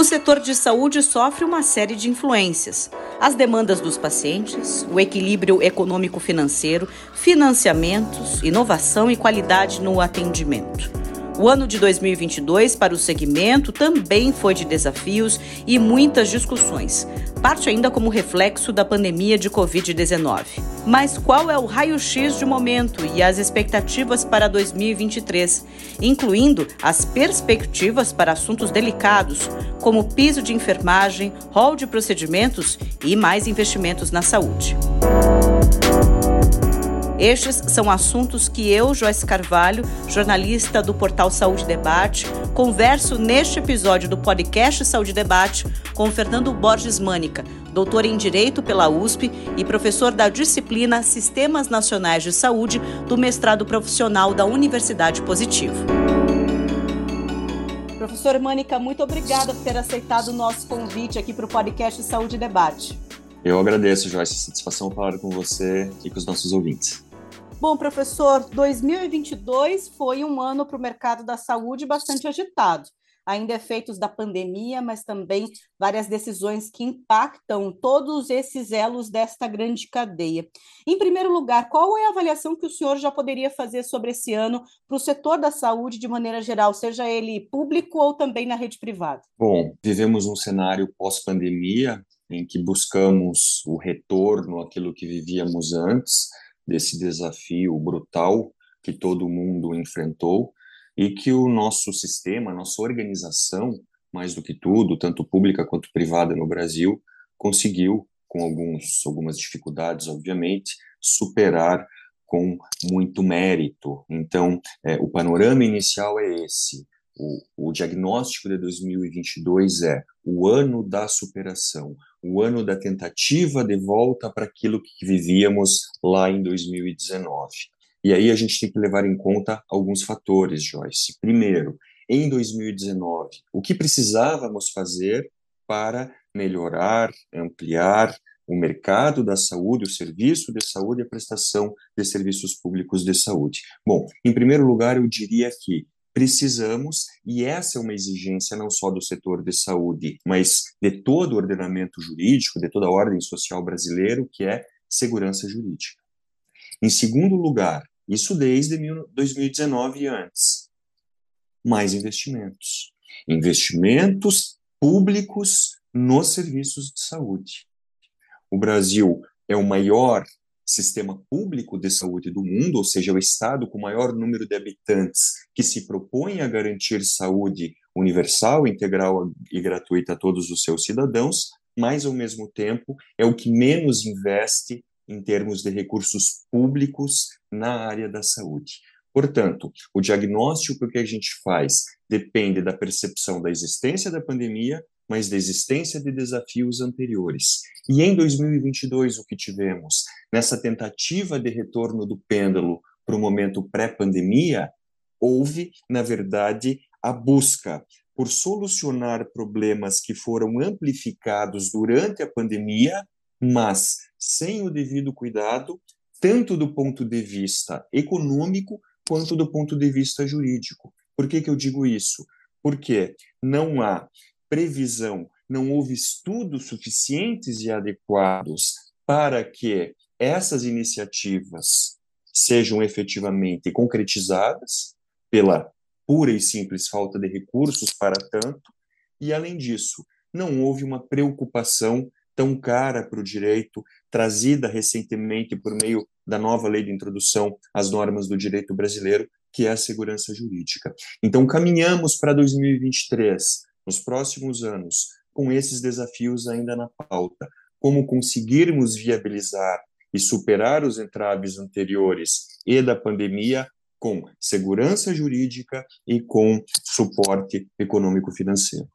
O setor de saúde sofre uma série de influências. As demandas dos pacientes, o equilíbrio econômico-financeiro, financiamentos, inovação e qualidade no atendimento. O ano de 2022 para o segmento também foi de desafios e muitas discussões, parte ainda como reflexo da pandemia de Covid-19. Mas qual é o raio-x de momento e as expectativas para 2023, incluindo as perspectivas para assuntos delicados, como piso de enfermagem, rol de procedimentos e mais investimentos na saúde? Estes são assuntos que eu, Joyce Carvalho, jornalista do portal Saúde Debate, converso neste episódio do podcast Saúde Debate com Fernando Borges Mânica, doutor em Direito pela USP e professor da disciplina Sistemas Nacionais de Saúde do mestrado profissional da Universidade Positivo. Professor Mânica, muito obrigada por ter aceitado o nosso convite aqui para o podcast Saúde Debate. Eu agradeço, Joyce. Satisfação falar com você e com os nossos ouvintes. Bom, professor, 2022 foi um ano para o mercado da saúde bastante agitado. Ainda efeitos da pandemia, mas também várias decisões que impactam todos esses elos desta grande cadeia. Em primeiro lugar, qual é a avaliação que o senhor já poderia fazer sobre esse ano para o setor da saúde de maneira geral, seja ele público ou também na rede privada? Bom, vivemos um cenário pós-pandemia em que buscamos o retorno àquilo que vivíamos antes desse desafio brutal que todo mundo enfrentou e que o nosso sistema, nossa organização, mais do que tudo, tanto pública quanto privada no Brasil, conseguiu, com alguns, algumas dificuldades, obviamente, superar com muito mérito. Então, é, o panorama inicial é esse. O, o diagnóstico de 2022 é o ano da superação, o ano da tentativa de volta para aquilo que vivíamos lá em 2019. E aí a gente tem que levar em conta alguns fatores, Joyce. Primeiro, em 2019, o que precisávamos fazer para melhorar, ampliar o mercado da saúde, o serviço de saúde e a prestação de serviços públicos de saúde? Bom, em primeiro lugar, eu diria que precisamos, e essa é uma exigência não só do setor de saúde, mas de todo o ordenamento jurídico, de toda a ordem social brasileiro, que é segurança jurídica. Em segundo lugar, isso desde 2019 e antes, mais investimentos. Investimentos públicos nos serviços de saúde. O Brasil é o maior sistema público de saúde do mundo, ou seja, o Estado com o maior número de habitantes que se propõe a garantir saúde universal, integral e gratuita a todos os seus cidadãos, mas, ao mesmo tempo, é o que menos investe em termos de recursos públicos na área da saúde. Portanto, o diagnóstico que a gente faz depende da percepção da existência da pandemia, mas da existência de desafios anteriores. E em 2022, o que tivemos? Nessa tentativa de retorno do pêndulo para o momento pré-pandemia, houve, na verdade, a busca por solucionar problemas que foram amplificados durante a pandemia, mas sem o devido cuidado, tanto do ponto de vista econômico quanto do ponto de vista jurídico. Por que, que eu digo isso? Porque não há previsão, não houve estudos suficientes e adequados para que essas iniciativas sejam efetivamente concretizadas pela pura e simples falta de recursos para tanto, e além disso, não houve uma preocupação tão cara para o direito, trazida recentemente por meio da nova lei de introdução às normas do direito brasileiro, que é a segurança jurídica. Então, caminhamos para 2023 nos próximos anos, com esses desafios ainda na pauta. Como conseguirmos viabilizar e superar os entraves anteriores e da pandemia com segurança jurídica e com suporte econômico-financeiro.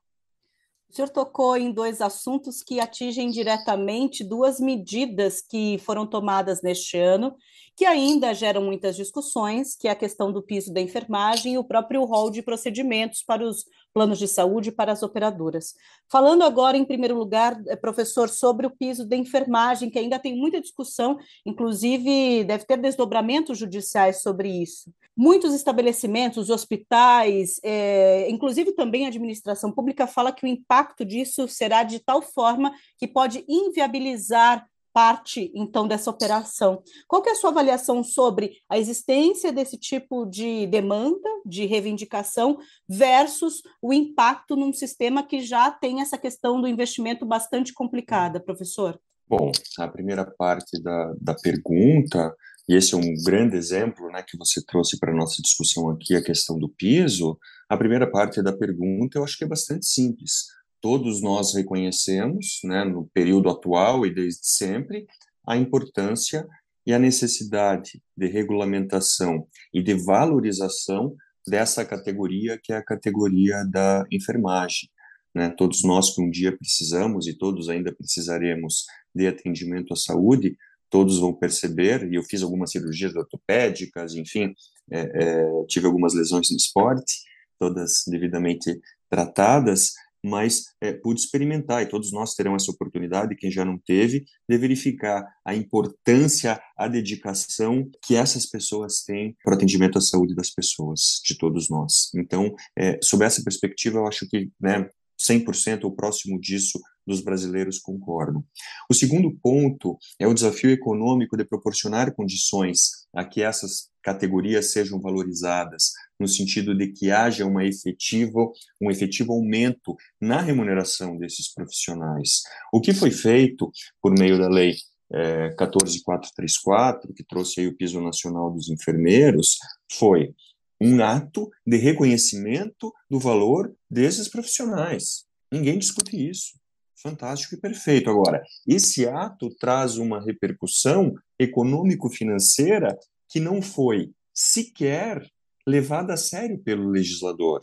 O senhor tocou em dois assuntos que atingem diretamente duas medidas que foram tomadas neste ano, que ainda geram muitas discussões, que é a questão do piso da enfermagem e o próprio rol de procedimentos para os planos de saúde para as operadoras. Falando agora, em primeiro lugar, eh, professor, sobre o piso da enfermagem, que ainda tem muita discussão, inclusive deve ter desdobramentos judiciais sobre isso. Muitos estabelecimentos, hospitais, é, inclusive também a administração pública, fala que o impacto impacto disso será de tal forma que pode inviabilizar parte, então, dessa operação. Qual que é a sua avaliação sobre a existência desse tipo de demanda, de reivindicação, versus o impacto num sistema que já tem essa questão do investimento bastante complicada, professor? Bom, a primeira parte da, da pergunta, e esse é um grande exemplo né, que você trouxe para a nossa discussão aqui, a questão do piso, a primeira parte da pergunta eu acho que é bastante simples todos nós reconhecemos, né, no período atual e desde sempre, a importância e a necessidade de regulamentação e de valorização dessa categoria que é a categoria da enfermagem. Né? Todos nós que um dia precisamos e todos ainda precisaremos de atendimento à saúde, todos vão perceber, e eu fiz algumas cirurgias ortopédicas, enfim, é, é, tive algumas lesões no esporte, todas devidamente tratadas, mas é, pude experimentar, e todos nós terão essa oportunidade, quem já não teve, de verificar a importância, a dedicação que essas pessoas têm para o atendimento à saúde das pessoas, de todos nós. Então, é, sob essa perspectiva, eu acho que né, 100% ou próximo disso dos brasileiros concordam. O segundo ponto é o desafio econômico de proporcionar condições a que essas categorias sejam valorizadas, no sentido de que haja uma efetiva, um efetivo aumento na remuneração desses profissionais. O que foi feito por meio da lei é, 14434, que trouxe aí o piso nacional dos enfermeiros, foi um ato de reconhecimento do valor desses profissionais. Ninguém discute isso. Fantástico e perfeito. Agora, esse ato traz uma repercussão econômico-financeira que não foi sequer levada a sério pelo legislador.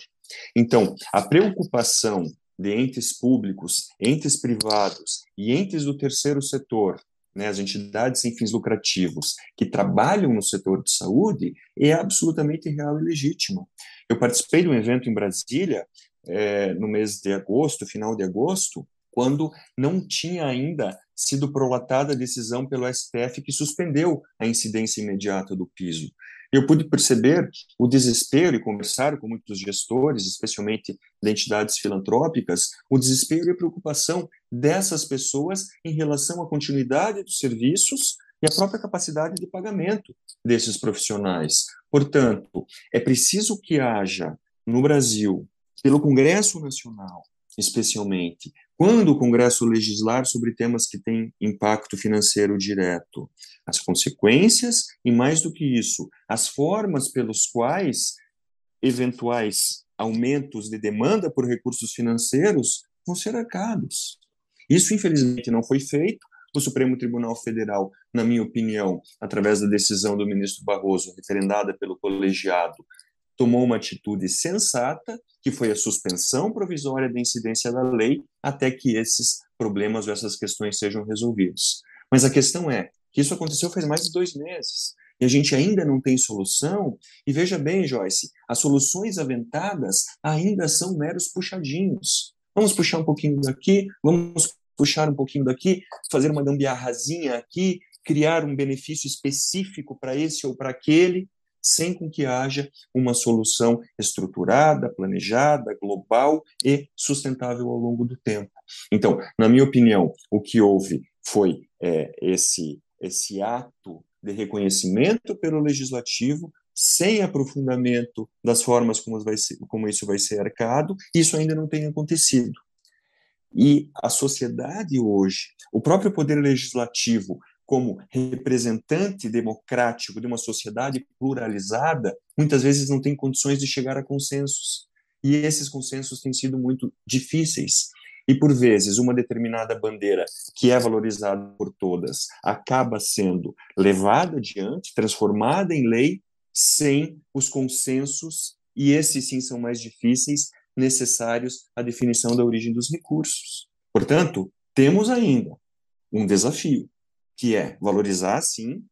Então, a preocupação de entes públicos, entes privados e entes do terceiro setor, né, as entidades sem fins lucrativos que trabalham no setor de saúde, é absolutamente real e legítima. Eu participei de um evento em Brasília é, no mês de agosto, final de agosto, quando não tinha ainda sido prolatada a decisão pelo STF que suspendeu a incidência imediata do piso. Eu pude perceber o desespero e conversar com muitos gestores, especialmente de entidades filantrópicas, o desespero e a preocupação dessas pessoas em relação à continuidade dos serviços e a própria capacidade de pagamento desses profissionais. Portanto, é preciso que haja no Brasil, pelo Congresso Nacional, especialmente, quando o Congresso legislar sobre temas que têm impacto financeiro direto, as consequências e, mais do que isso, as formas pelos quais eventuais aumentos de demanda por recursos financeiros vão ser arcados. Isso, infelizmente, não foi feito. O Supremo Tribunal Federal, na minha opinião, através da decisão do ministro Barroso, referendada pelo colegiado, tomou uma atitude sensata, que foi a suspensão provisória da incidência da lei, até que esses problemas ou essas questões sejam resolvidos. Mas a questão é que isso aconteceu faz mais de dois meses e a gente ainda não tem solução. E veja bem, Joyce, as soluções aventadas ainda são meros puxadinhos. Vamos puxar um pouquinho daqui, vamos puxar um pouquinho daqui, fazer uma gambiarrazinha aqui, criar um benefício específico para esse ou para aquele, sem com que haja uma solução estruturada, planejada, global e sustentável ao longo do tempo. Então, na minha opinião, o que houve foi é, esse esse ato de reconhecimento pelo legislativo sem aprofundamento das formas como, vai ser, como isso vai ser arcado, isso ainda não tem acontecido. E a sociedade hoje, o próprio poder legislativo, como representante democrático de uma sociedade pluralizada, muitas vezes não tem condições de chegar a consensos. E esses consensos têm sido muito difíceis. E, por vezes, uma determinada bandeira, que é valorizada por todas, acaba sendo levada adiante, transformada em lei, sem os consensos, e esses sim são mais difíceis, necessários à definição da origem dos recursos. Portanto, temos ainda um desafio que é valorizar, sim,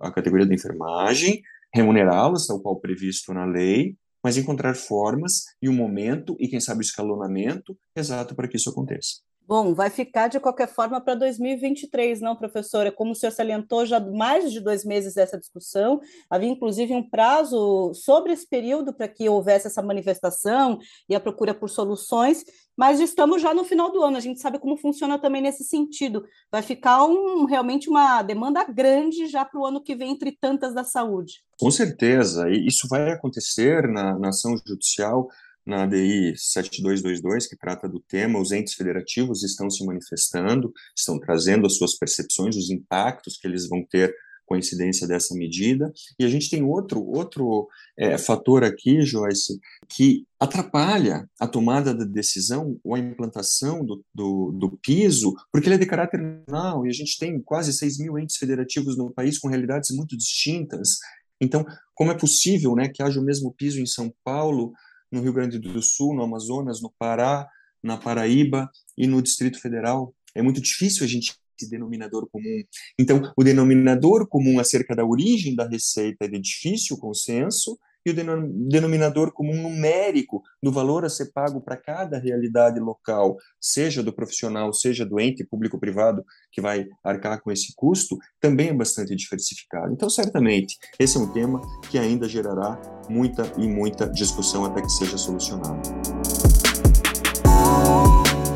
a categoria da enfermagem, remunerá-las, tal qual previsto na lei, mas encontrar formas e o um momento e, quem sabe, o escalonamento exato para que isso aconteça. Bom, vai ficar de qualquer forma para 2023, não, professora? Como o senhor salientou, já mais de dois meses dessa discussão, havia inclusive um prazo sobre esse período para que houvesse essa manifestação e a procura por soluções, mas estamos já no final do ano, a gente sabe como funciona também nesse sentido. Vai ficar um, realmente uma demanda grande já para o ano que vem, entre tantas da saúde. Com certeza, e isso vai acontecer na, na ação judicial na ADI 7222, que trata do tema, os entes federativos estão se manifestando, estão trazendo as suas percepções, os impactos que eles vão ter com a incidência dessa medida. E a gente tem outro, outro é, fator aqui, Joyce, que atrapalha a tomada da decisão ou a implantação do, do, do piso, porque ele é de caráter nacional e a gente tem quase 6 mil entes federativos no país com realidades muito distintas. Então, como é possível né, que haja o mesmo piso em São Paulo, no Rio Grande do Sul, no Amazonas, no Pará, na Paraíba e no Distrito Federal. É muito difícil a gente ter denominador comum. Então, o denominador comum acerca da origem da receita é de difícil consenso e o denominador comum numérico do valor a ser pago para cada realidade local, seja do profissional, seja do ente público-privado que vai arcar com esse custo, também é bastante diversificado. Então, certamente, esse é um tema que ainda gerará muita e muita discussão até que seja solucionado.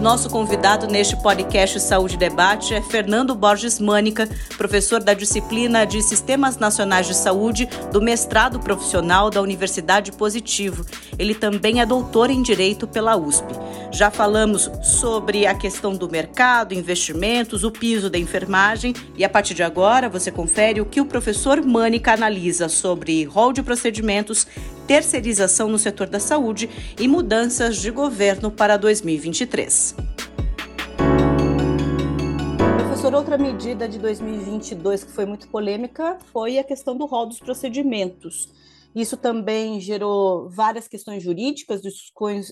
Nosso convidado neste podcast Saúde Debate é Fernando Borges Mânica, professor da disciplina de Sistemas Nacionais de Saúde do mestrado profissional da Universidade Positivo. Ele também é doutor em Direito pela USP. Já falamos sobre a questão do mercado, investimentos, o piso da enfermagem e a partir de agora você confere o que o professor Mânica analisa sobre rol de procedimentos, terceirização no setor da saúde e mudanças de governo para 2023. Professor, outra medida de 2022 que foi muito polêmica foi a questão do rol dos procedimentos. Isso também gerou várias questões jurídicas,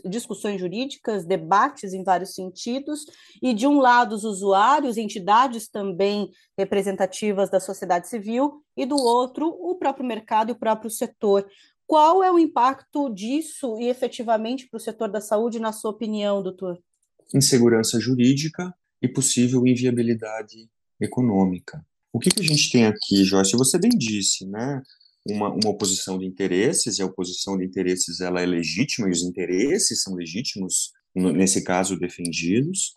discussões, jurídicas, debates em vários sentidos, e de um lado os usuários, entidades também representativas da sociedade civil, e do outro o próprio mercado e o próprio setor. Qual é o impacto disso e efetivamente para o setor da saúde, na sua opinião, doutor? Insegurança jurídica e possível inviabilidade econômica. O que, que a gente tem aqui, Joyce? Você bem disse, né? Uma, uma oposição de interesses, e a oposição de interesses ela é legítima, e os interesses são legítimos, nesse caso, defendidos,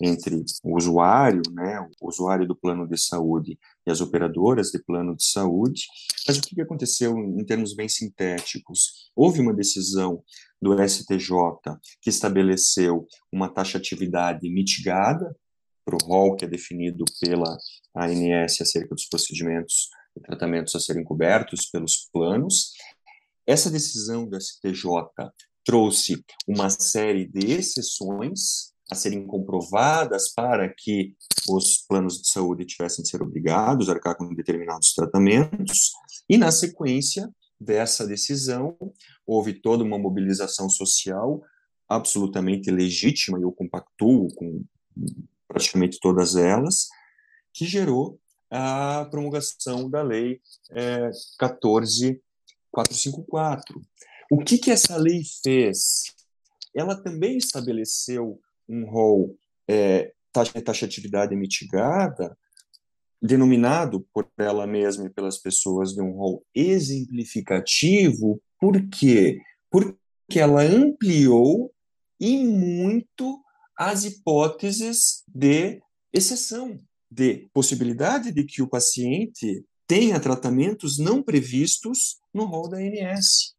entre o usuário, né, o usuário do plano de saúde e as operadoras de plano de saúde. Mas o que aconteceu em termos bem sintéticos? Houve uma decisão do STJ que estabeleceu uma taxatividade mitigada para o rol que é definido pela ANS acerca dos procedimentos e tratamentos a serem cobertos pelos planos. Essa decisão do STJ trouxe uma série de exceções a serem comprovadas para que os planos de saúde tivessem de ser obrigados a arcar com determinados tratamentos, e na sequência dessa decisão houve toda uma mobilização social absolutamente legítima, e eu compactuo com praticamente todas elas, que gerou a promulgação da Lei é, 14454. O que, que essa lei fez? Ela também estabeleceu um rol é, taxa, taxatividade mitigada, denominado por ela mesma e pelas pessoas de um rol exemplificativo, por quê? Porque ela ampliou e muito as hipóteses de exceção, de possibilidade de que o paciente tenha tratamentos não previstos no rol da ANS.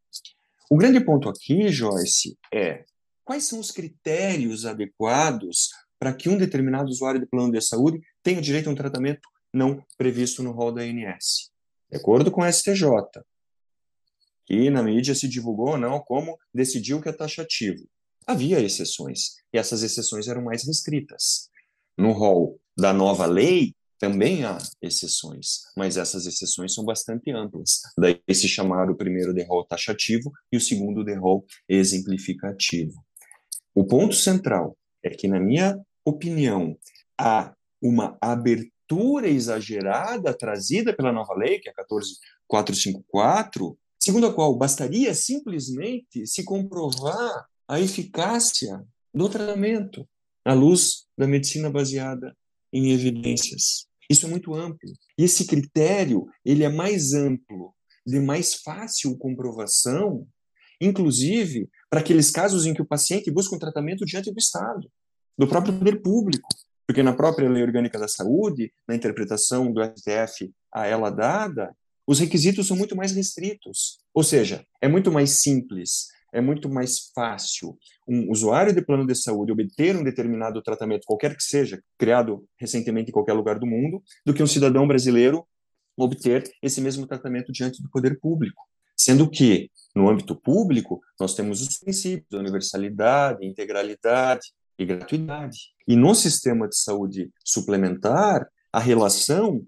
O grande ponto aqui, Joyce, é quais são os critérios adequados para que um determinado usuário de plano de saúde tenha direito a um tratamento não previsto no rol da ANS. De acordo com o STJ, que na mídia se divulgou ou não como decidiu que é taxativo. Havia exceções, e essas exceções eram mais restritas. No rol da nova lei, também há exceções, mas essas exceções são bastante amplas. Daí se chamar o primeiro de rol taxativo e o segundo de rol exemplificativo. O ponto central é que, na minha opinião, há uma abertura exagerada trazida pela nova lei, que é a 14454, segundo a qual bastaria simplesmente se comprovar a eficácia do tratamento. à luz da medicina baseada em evidências. Isso é muito amplo. E esse critério, ele é mais amplo, de mais fácil comprovação, inclusive para aqueles casos em que o paciente busca um tratamento diante do Estado, do próprio poder público. Porque na própria Lei Orgânica da Saúde, na interpretação do STF a ela dada, os requisitos são muito mais restritos. Ou seja, é muito mais simples, é muito mais fácil um usuário de plano de saúde obter um determinado tratamento, qualquer que seja, criado recentemente em qualquer lugar do mundo, do que um cidadão brasileiro obter esse mesmo tratamento diante do poder público. Sendo que, no âmbito público, nós temos os princípios da universalidade, integralidade e gratuidade. E no sistema de saúde suplementar, a relação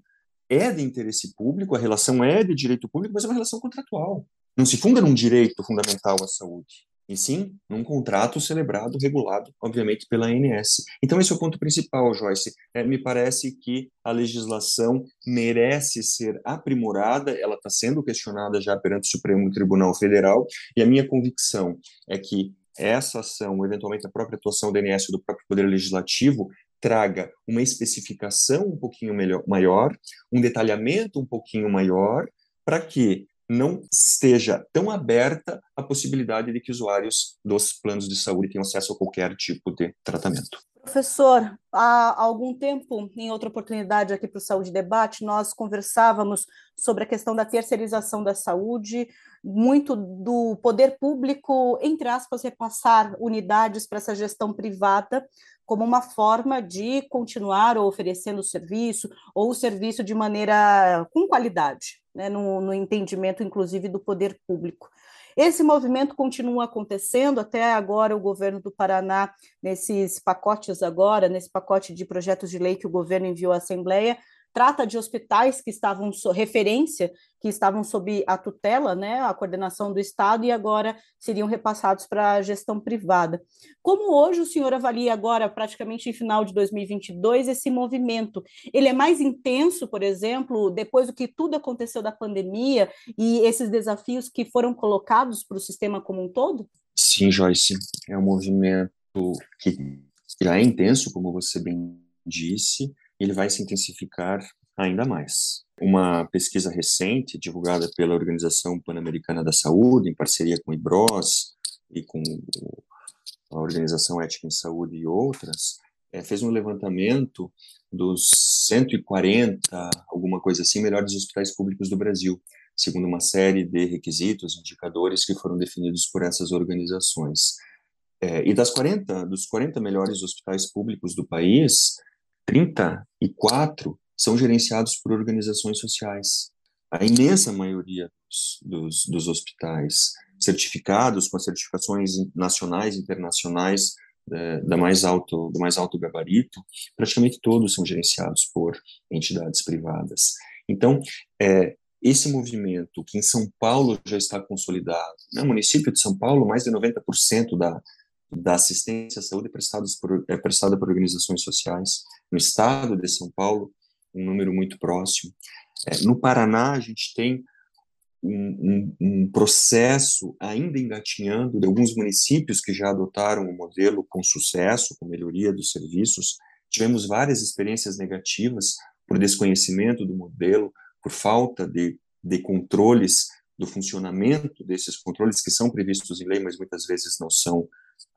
é de interesse público, a relação é de direito público, mas é uma relação contratual. Não se funda num direito fundamental à saúde, e sim num contrato celebrado, regulado, obviamente, pela ANS. Então, esse é o ponto principal, Joyce. É, me parece que a legislação merece ser aprimorada, ela está sendo questionada já perante o Supremo Tribunal Federal, e a minha convicção é que essa ação, eventualmente a própria atuação do ANS do próprio Poder Legislativo, traga uma especificação um pouquinho melhor, maior, um detalhamento um pouquinho maior, para que não esteja tão aberta a possibilidade de que usuários dos planos de saúde tenham acesso a qualquer tipo de tratamento. Professor, há algum tempo, em outra oportunidade aqui para o Saúde Debate, nós conversávamos sobre a questão da terceirização da saúde, muito do poder público, entre aspas, repassar unidades para essa gestão privada, como uma forma de continuar oferecendo o serviço, ou o serviço de maneira com qualidade, né, no, no entendimento, inclusive, do poder público. Esse movimento continua acontecendo, até agora o governo do Paraná, nesses pacotes agora, nesse pacote de projetos de lei que o governo enviou à Assembleia, trata de hospitais que estavam so, referência, que estavam sob a tutela, né, a coordenação do Estado e agora seriam repassados para a gestão privada. Como hoje o senhor avalia agora, praticamente em final de 2022, esse movimento? Ele é mais intenso, por exemplo, depois do que tudo aconteceu da pandemia e esses desafios que foram colocados para o sistema como um todo? Sim, Joyce, é um movimento que já é intenso, como você bem disse, ele vai se intensificar ainda mais. Uma pesquisa recente, divulgada pela Organização Pan-Americana da Saúde, em parceria com o IBROS e com a Organização Ética em Saúde e outras, é, fez um levantamento dos 140, alguma coisa assim, melhores hospitais públicos do Brasil, segundo uma série de requisitos, indicadores que foram definidos por essas organizações. É, e das 40, dos 40 melhores hospitais públicos do país, 34 são gerenciados por organizações sociais. A imensa maioria dos, dos, hospitais certificados com certificações nacionais e internacionais é, da mais alto do mais alto gabarito, praticamente todos são gerenciados por entidades privadas. Então, é, esse movimento que em São Paulo já está consolidado, no né, município de São Paulo, mais de 90% da, da assistência à saúde por, é prestada por organizações sociais. No estado de São Paulo, um número muito próximo. É, no Paraná, a gente tem um, um, um, processo ainda engatinhando de alguns municípios que já adotaram o modelo com sucesso, com melhoria dos serviços. Tivemos várias experiências negativas por desconhecimento do modelo, por falta de, de controles do funcionamento desses controles que são previstos em lei, mas muitas vezes não são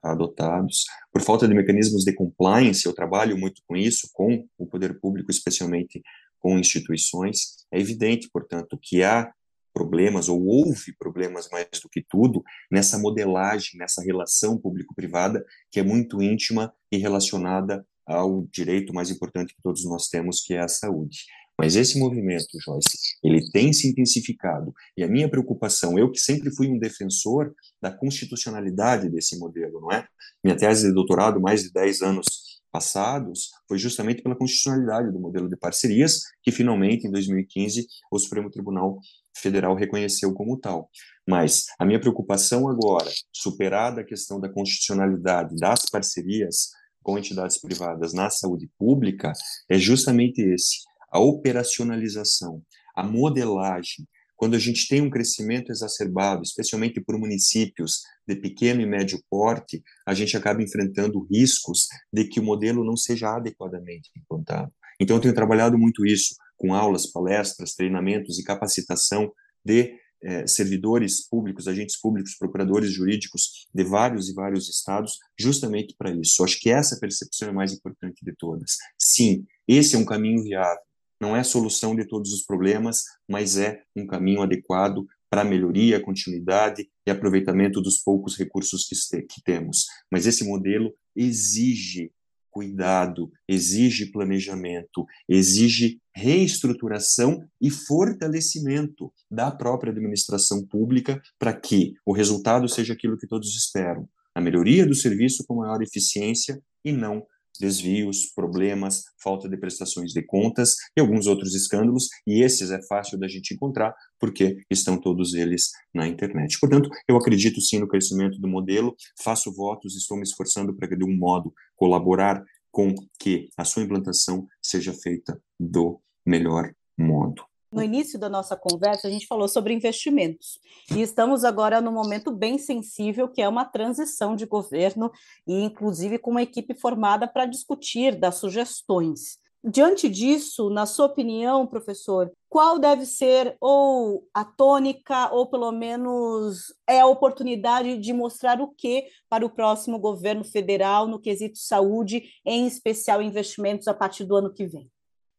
adotados. Por falta de mecanismos de compliance, eu trabalho muito com isso, com o poder público, especialmente com instituições. É evidente, portanto, que há problemas, ou houve problemas mais do que tudo, nessa modelagem, nessa relação público-privada, que é muito íntima e relacionada ao direito mais importante que todos nós temos, que é a saúde. Mas esse movimento, Joyce, ele tem se intensificado. E a minha preocupação, eu que sempre fui um defensor da constitucionalidade desse modelo, não é? Minha tese de doutorado, mais de 10 anos passados, foi justamente pela constitucionalidade do modelo de parcerias, que finalmente, em 2015, o Supremo Tribunal Federal reconheceu como tal. Mas a minha preocupação agora, superada a questão da constitucionalidade das parcerias com entidades privadas na saúde pública, é justamente esse a operacionalização, a modelagem, quando a gente tem um crescimento exacerbado, especialmente por municípios de pequeno e médio porte, a gente acaba enfrentando riscos de que o modelo não seja adequadamente implantado. Então, eu tenho trabalhado muito isso com aulas, palestras, treinamentos e capacitação de eh, servidores públicos, agentes públicos, procuradores jurídicos de vários e vários estados, justamente para isso. Acho que essa percepção é mais importante de todas. Sim, esse é um caminho viável não é solução de todos os problemas, mas é um caminho adequado para a melhoria, continuidade e aproveitamento dos poucos recursos que, que temos. Mas esse modelo exige cuidado, exige planejamento, exige reestruturação e fortalecimento da própria administração pública para que o resultado seja aquilo que todos esperam: a melhoria do serviço com maior eficiência e não desvios, problemas, falta de prestações de contas e alguns outros escândalos, e esses é fácil da gente encontrar porque estão todos eles na internet. Portanto, eu acredito sim no crescimento do modelo, faço votos, estou me esforçando para de um modo colaborar com que a sua implantação seja feita do melhor modo. No início da nossa conversa, a gente falou sobre investimentos. E estamos agora num momento bem sensível, que é uma transição de governo, e inclusive com uma equipe formada para discutir, dar sugestões. Diante disso, na sua opinião, professor, qual deve ser ou a tônica, ou pelo menos é a oportunidade de mostrar o que para o próximo governo federal no quesito saúde, em especial investimentos a partir do ano que vem?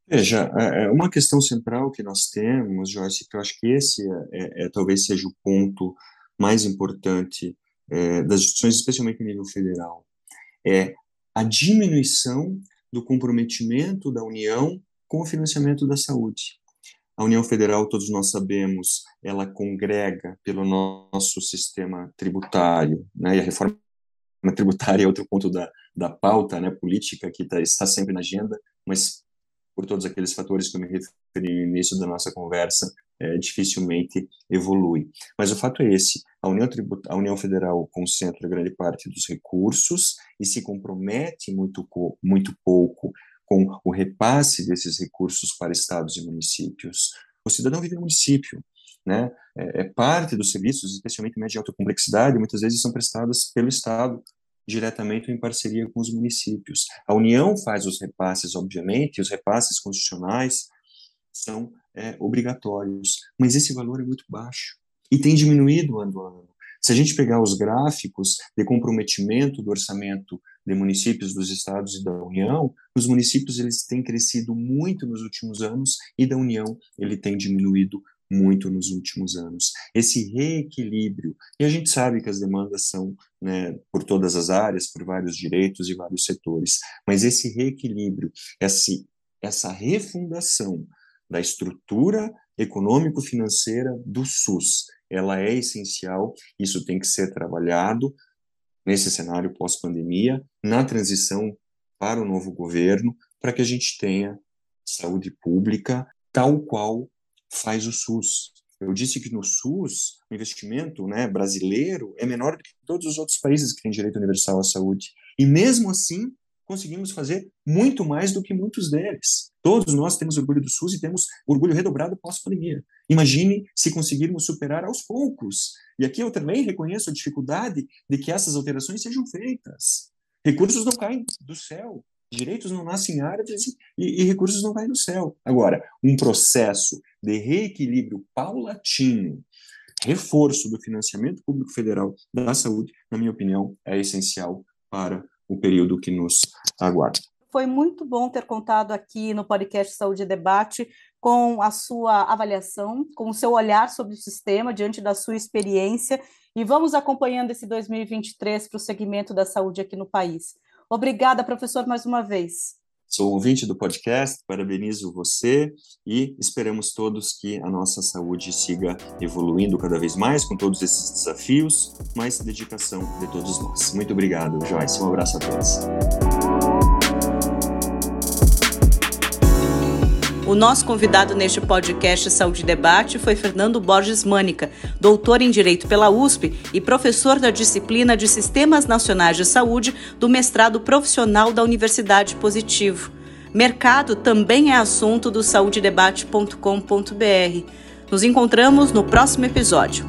Veja, é, é uma questão central que nós temos, Joyce, que eu acho que esse é, é, é talvez seja o ponto mais importante é, das discussões, especialmente em nível federal, é a diminuição do comprometimento da União com o financiamento da saúde. A União Federal, todos nós sabemos, ela congrega pelo nosso sistema tributário, né, e a reforma tributária é outro ponto da, da pauta né, política que tá, está sempre na agenda, mas por todos aqueles fatores que eu me referi no início da nossa conversa, é, dificilmente evolui. Mas o fato é esse: a União, a União Federal concentra grande parte dos recursos e se compromete muito, muito pouco com o repasse desses recursos para estados e municípios. O cidadão vive no município, né? É, é parte dos serviços, especialmente média de alta complexidade, muitas vezes são prestados pelo Estado, diretamente ou em parceria com os municípios. A União faz os repasses, obviamente, os repasses constitucionais são é, obrigatórios, mas esse valor é muito baixo e tem diminuído ano a ano. Se a gente pegar os gráficos de comprometimento do orçamento de municípios dos estados e da União, os municípios eles têm crescido muito nos últimos anos e da União ele tem diminuído muito nos últimos anos. Esse reequilíbrio, e a gente sabe que as demandas são né, por todas as áreas, por vários direitos e vários setores, mas esse reequilíbrio, esse, essa refundação da estrutura econômico-financeira do SUS, ela é essencial, isso tem que ser trabalhado nesse cenário pós-pandemia, na transição para o novo governo, para que a gente tenha saúde pública tal qual faz o SUS. Eu disse que no SUS, o investimento né, brasileiro é menor do que todos os outros países que têm direito universal à saúde. E mesmo assim, conseguimos fazer muito mais do que muitos deles. Todos nós temos orgulho do SUS e temos orgulho redobrado pós-pandemia. Imagine se conseguirmos superar aos poucos. E aqui eu também reconheço a dificuldade de que essas alterações sejam feitas. Recursos não caem do céu. Direitos não nascem árvores e, e recursos não caem do céu. Agora, um processo de reequilíbrio paulatino, reforço do financiamento público federal da saúde, na minha opinião, é essencial para o período que nos aguarda. Foi muito bom ter contado aqui no podcast Saúde e Debate com a sua avaliação, com o seu olhar sobre o sistema diante da sua experiência e vamos acompanhando esse 2023 para o segmento da saúde aqui no país. Obrigada, professor, mais uma vez. Sou ouvinte do podcast, parabenizo você e esperamos todos que a nossa saúde siga evoluindo cada vez mais com todos esses desafios, mais dedicação de todos nós. Muito obrigado, Joyce. Um abraço a todos. O nosso convidado neste podcast Saúde Debate foi Fernando Borges Mânica, doutor em Direito pela USP e professor da disciplina de Sistemas Nacionais de Saúde do mestrado profissional da Universidade Positivo. Mercado também é assunto do saudedebate.com.br. Nos encontramos no próximo episódio.